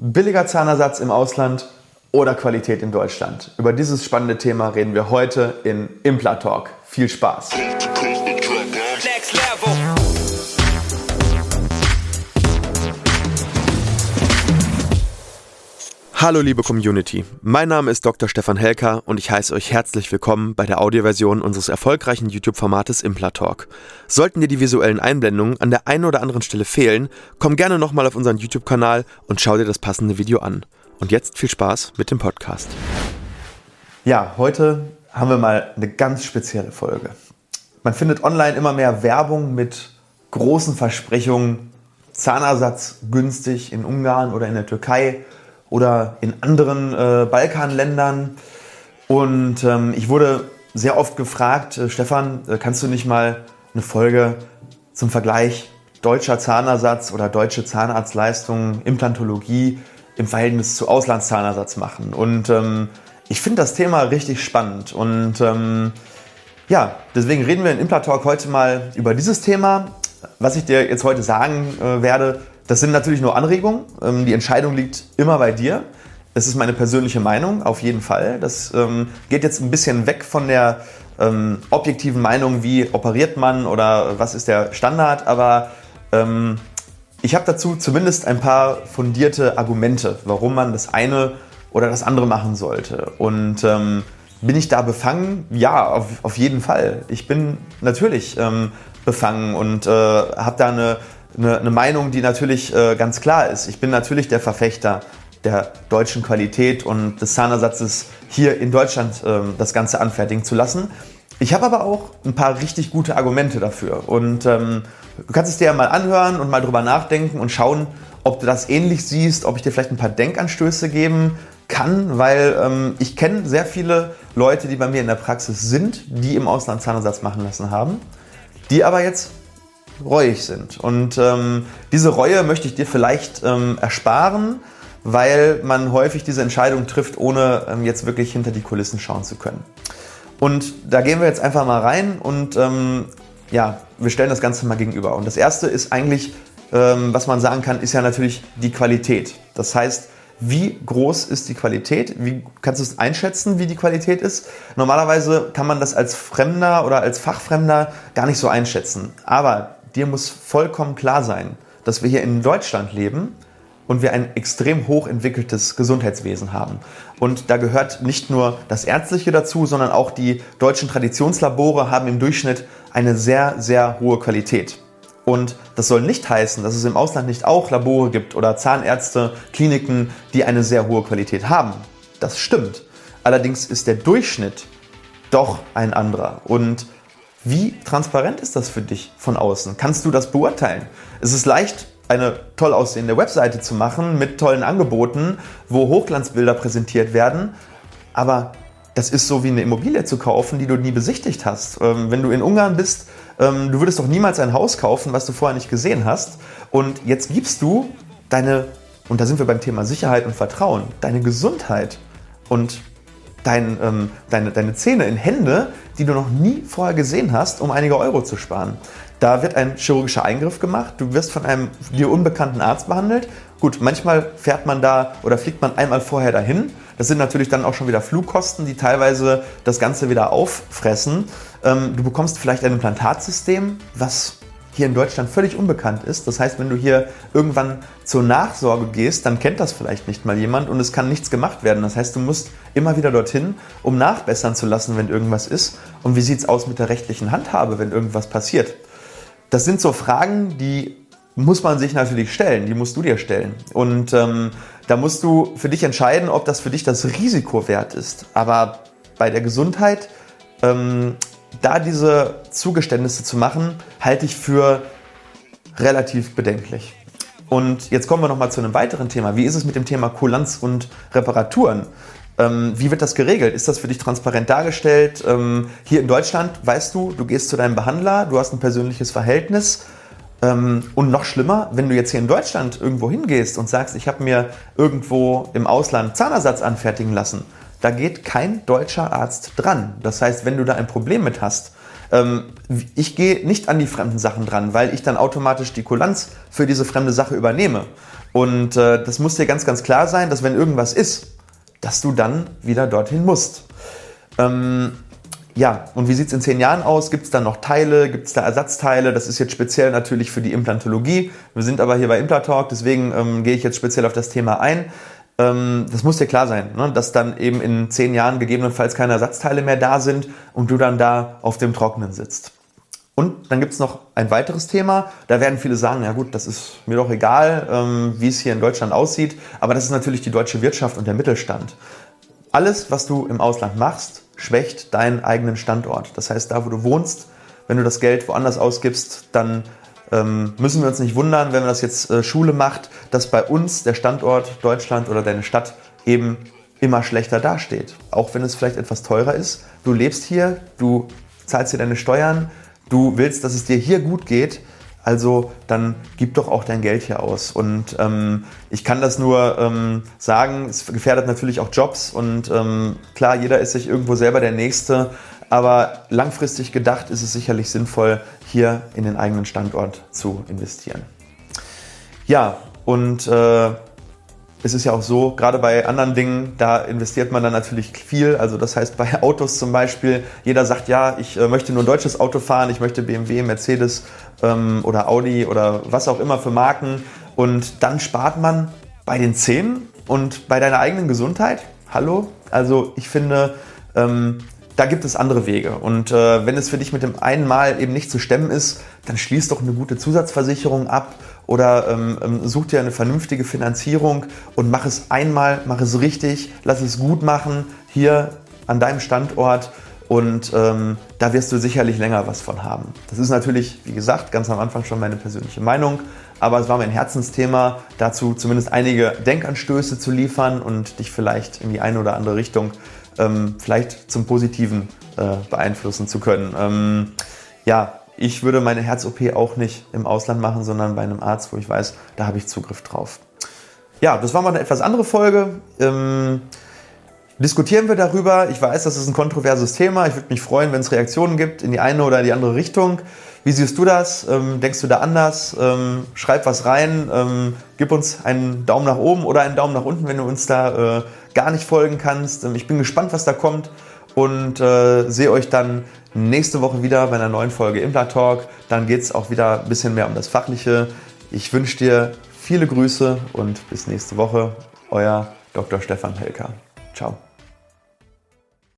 Billiger Zahnersatz im Ausland oder Qualität in Deutschland? Über dieses spannende Thema reden wir heute in Implatalk. Viel Spaß! Hallo liebe Community, mein Name ist Dr. Stefan Helker und ich heiße euch herzlich willkommen bei der Audioversion unseres erfolgreichen YouTube-Formates Implatalk. Sollten dir die visuellen Einblendungen an der einen oder anderen Stelle fehlen, komm gerne nochmal auf unseren YouTube-Kanal und schau dir das passende Video an. Und jetzt viel Spaß mit dem Podcast. Ja, heute haben wir mal eine ganz spezielle Folge. Man findet online immer mehr Werbung mit großen Versprechungen, Zahnersatz günstig in Ungarn oder in der Türkei oder in anderen äh, Balkanländern. Und ähm, ich wurde sehr oft gefragt, äh, Stefan, äh, kannst du nicht mal eine Folge zum Vergleich deutscher Zahnersatz oder deutsche Zahnarztleistung, Implantologie im Verhältnis zu Auslandszahnersatz machen? Und ähm, ich finde das Thema richtig spannend. Und ähm, ja, deswegen reden wir in Implatalk heute mal über dieses Thema. Was ich dir jetzt heute sagen äh, werde, das sind natürlich nur Anregungen. Ähm, die Entscheidung liegt immer bei dir. Das ist meine persönliche Meinung, auf jeden Fall. Das ähm, geht jetzt ein bisschen weg von der ähm, objektiven Meinung, wie operiert man oder was ist der Standard, aber ähm, ich habe dazu zumindest ein paar fundierte Argumente, warum man das eine oder das andere machen sollte. Und ähm, bin ich da befangen? Ja, auf, auf jeden Fall. Ich bin natürlich ähm, befangen und äh, habe da eine eine, eine Meinung, die natürlich äh, ganz klar ist. Ich bin natürlich der Verfechter der deutschen Qualität und des Zahnersatzes hier in Deutschland äh, das Ganze anfertigen zu lassen. Ich habe aber auch ein paar richtig gute Argumente dafür. Und ähm, du kannst es dir ja mal anhören und mal drüber nachdenken und schauen, ob du das ähnlich siehst, ob ich dir vielleicht ein paar Denkanstöße geben kann, weil ähm, ich kenne sehr viele Leute, die bei mir in der Praxis sind, die im Ausland Zahnersatz machen lassen haben, die aber jetzt reuig sind. Und ähm, diese Reue möchte ich dir vielleicht ähm, ersparen, weil man häufig diese Entscheidung trifft, ohne ähm, jetzt wirklich hinter die Kulissen schauen zu können. Und da gehen wir jetzt einfach mal rein und ähm, ja, wir stellen das Ganze mal gegenüber. Und das erste ist eigentlich, ähm, was man sagen kann, ist ja natürlich die Qualität. Das heißt, wie groß ist die Qualität? Wie kannst du es einschätzen, wie die Qualität ist? Normalerweise kann man das als Fremder oder als Fachfremder gar nicht so einschätzen. Aber dir muss vollkommen klar sein, dass wir hier in Deutschland leben und wir ein extrem hochentwickeltes Gesundheitswesen haben. Und da gehört nicht nur das Ärztliche dazu, sondern auch die deutschen Traditionslabore haben im Durchschnitt eine sehr, sehr hohe Qualität. Und das soll nicht heißen, dass es im Ausland nicht auch Labore gibt oder Zahnärzte, Kliniken, die eine sehr hohe Qualität haben. Das stimmt. Allerdings ist der Durchschnitt doch ein anderer. Und wie transparent ist das für dich von außen? Kannst du das beurteilen? Es ist leicht, eine toll aussehende Webseite zu machen mit tollen Angeboten, wo Hochglanzbilder präsentiert werden, aber das ist so wie eine Immobilie zu kaufen, die du nie besichtigt hast. Ähm, wenn du in Ungarn bist, ähm, du würdest doch niemals ein Haus kaufen, was du vorher nicht gesehen hast. Und jetzt gibst du deine, und da sind wir beim Thema Sicherheit und Vertrauen, deine Gesundheit und dein, ähm, deine, deine Zähne in Hände, die du noch nie vorher gesehen hast, um einige Euro zu sparen. Da wird ein chirurgischer Eingriff gemacht, du wirst von einem dir unbekannten Arzt behandelt. Gut, manchmal fährt man da oder fliegt man einmal vorher dahin. Das sind natürlich dann auch schon wieder Flugkosten, die teilweise das Ganze wieder auffressen. Ähm, du bekommst vielleicht ein Implantatsystem, was hier in Deutschland völlig unbekannt ist. Das heißt, wenn du hier irgendwann zur Nachsorge gehst, dann kennt das vielleicht nicht mal jemand und es kann nichts gemacht werden. Das heißt, du musst immer wieder dorthin, um nachbessern zu lassen, wenn irgendwas ist. Und wie sieht es aus mit der rechtlichen Handhabe, wenn irgendwas passiert? Das sind so Fragen, die muss man sich natürlich stellen, die musst du dir stellen. Und ähm, da musst du für dich entscheiden, ob das für dich das Risiko wert ist. Aber bei der Gesundheit ähm, da diese Zugeständnisse zu machen, halte ich für relativ bedenklich. Und jetzt kommen wir nochmal zu einem weiteren Thema. Wie ist es mit dem Thema Kulanz und Reparaturen? Ähm, wie wird das geregelt? Ist das für dich transparent dargestellt? Ähm, hier in Deutschland weißt du, du gehst zu deinem Behandler, du hast ein persönliches Verhältnis. Ähm, und noch schlimmer, wenn du jetzt hier in Deutschland irgendwo hingehst und sagst, ich habe mir irgendwo im Ausland Zahnersatz anfertigen lassen, da geht kein deutscher Arzt dran. Das heißt, wenn du da ein Problem mit hast, ähm, ich gehe nicht an die fremden Sachen dran, weil ich dann automatisch die Kulanz für diese fremde Sache übernehme. Und äh, das muss dir ganz, ganz klar sein, dass wenn irgendwas ist, dass du dann wieder dorthin musst. Ähm, ja, und wie sieht es in zehn Jahren aus? Gibt es da noch Teile? Gibt es da Ersatzteile? Das ist jetzt speziell natürlich für die Implantologie. Wir sind aber hier bei Implantalk, deswegen ähm, gehe ich jetzt speziell auf das Thema ein. Ähm, das muss dir klar sein, ne? dass dann eben in zehn Jahren gegebenenfalls keine Ersatzteile mehr da sind und du dann da auf dem Trockenen sitzt. Und dann gibt es noch ein weiteres Thema. Da werden viele sagen, ja gut, das ist mir doch egal, ähm, wie es hier in Deutschland aussieht. Aber das ist natürlich die deutsche Wirtschaft und der Mittelstand. Alles, was du im Ausland machst, schwächt deinen eigenen Standort. Das heißt, da wo du wohnst, wenn du das Geld woanders ausgibst, dann ähm, müssen wir uns nicht wundern, wenn man das jetzt äh, Schule macht, dass bei uns der Standort Deutschland oder deine Stadt eben immer schlechter dasteht. Auch wenn es vielleicht etwas teurer ist. Du lebst hier, du zahlst hier deine Steuern, du willst, dass es dir hier gut geht, also dann gib doch auch dein Geld hier aus. Und ähm, ich kann das nur ähm, sagen, es gefährdet natürlich auch Jobs und ähm, klar, jeder ist sich irgendwo selber der Nächste, aber langfristig gedacht ist es sicherlich sinnvoll, hier in den eigenen Standort zu investieren. Ja, und äh, es ist ja auch so, gerade bei anderen Dingen, da investiert man dann natürlich viel. Also das heißt bei Autos zum Beispiel, jeder sagt, ja, ich äh, möchte nur ein deutsches Auto fahren, ich möchte BMW, Mercedes ähm, oder Audi oder was auch immer für Marken. Und dann spart man bei den Zähnen und bei deiner eigenen Gesundheit. Hallo? Also ich finde, ähm, da gibt es andere Wege. Und äh, wenn es für dich mit dem einen Mal eben nicht zu stemmen ist, dann schließ doch eine gute Zusatzversicherung ab oder ähm, ähm, such dir eine vernünftige Finanzierung und mach es einmal, mach es richtig, lass es gut machen hier an deinem Standort und ähm, da wirst du sicherlich länger was von haben. Das ist natürlich, wie gesagt, ganz am Anfang schon meine persönliche Meinung, aber es war mein Herzensthema, dazu zumindest einige Denkanstöße zu liefern und dich vielleicht in die eine oder andere Richtung ähm, vielleicht zum Positiven äh, beeinflussen zu können. Ähm, ja, ich würde meine Herz-OP auch nicht im Ausland machen, sondern bei einem Arzt, wo ich weiß, da habe ich Zugriff drauf. Ja, das war mal eine etwas andere Folge. Ähm, diskutieren wir darüber. Ich weiß, das ist ein kontroverses Thema. Ich würde mich freuen, wenn es Reaktionen gibt in die eine oder die andere Richtung. Wie siehst du das? Ähm, denkst du da anders? Ähm, schreib was rein. Ähm, gib uns einen Daumen nach oben oder einen Daumen nach unten, wenn du uns da äh, gar nicht folgen kannst. Ähm, ich bin gespannt, was da kommt und äh, sehe euch dann nächste Woche wieder bei einer neuen Folge Impla Talk. Dann geht es auch wieder ein bisschen mehr um das Fachliche. Ich wünsche dir viele Grüße und bis nächste Woche. Euer Dr. Stefan Helker. Ciao.